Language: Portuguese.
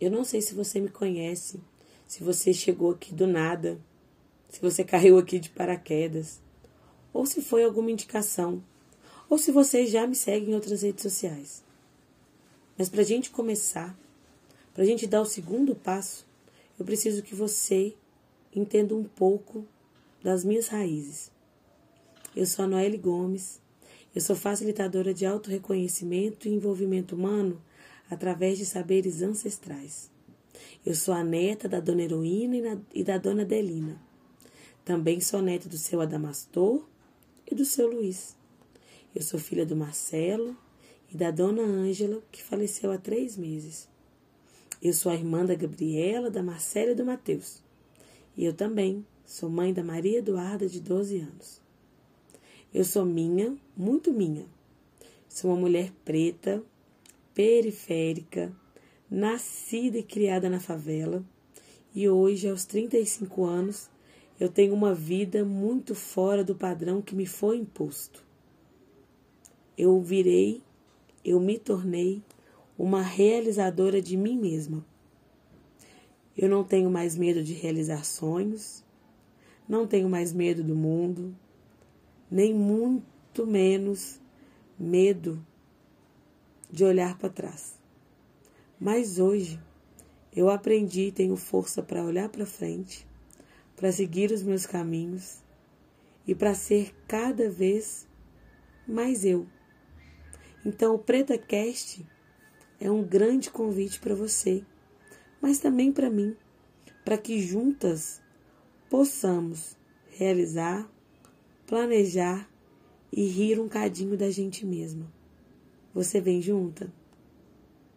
Eu não sei se você me conhece, se você chegou aqui do nada, se você caiu aqui de paraquedas, ou se foi alguma indicação, ou se você já me segue em outras redes sociais. Mas para a gente começar, para a gente dar o segundo passo, eu preciso que você entenda um pouco das minhas raízes. Eu sou a Noelle Gomes, eu sou facilitadora de autorreconhecimento e envolvimento humano através de saberes ancestrais. Eu sou a neta da dona Heroína e da dona Delina. Também sou neta do seu Adamastor e do seu Luiz. Eu sou filha do Marcelo e da dona Ângela, que faleceu há três meses. Eu sou a irmã da Gabriela, da Marcela e do Mateus. E eu também sou mãe da Maria Eduarda, de 12 anos. Eu sou minha, muito minha. Sou uma mulher preta, periférica, nascida e criada na favela, e hoje, aos 35 anos, eu tenho uma vida muito fora do padrão que me foi imposto. Eu virei, eu me tornei uma realizadora de mim mesma. Eu não tenho mais medo de realizar sonhos, não tenho mais medo do mundo, nem muito menos medo de olhar para trás. Mas hoje eu aprendi e tenho força para olhar para frente, para seguir os meus caminhos e para ser cada vez mais eu. Então o PretaCast é um grande convite para você, mas também para mim, para que juntas possamos realizar, planejar e rir um cadinho da gente mesma. Você vem junta?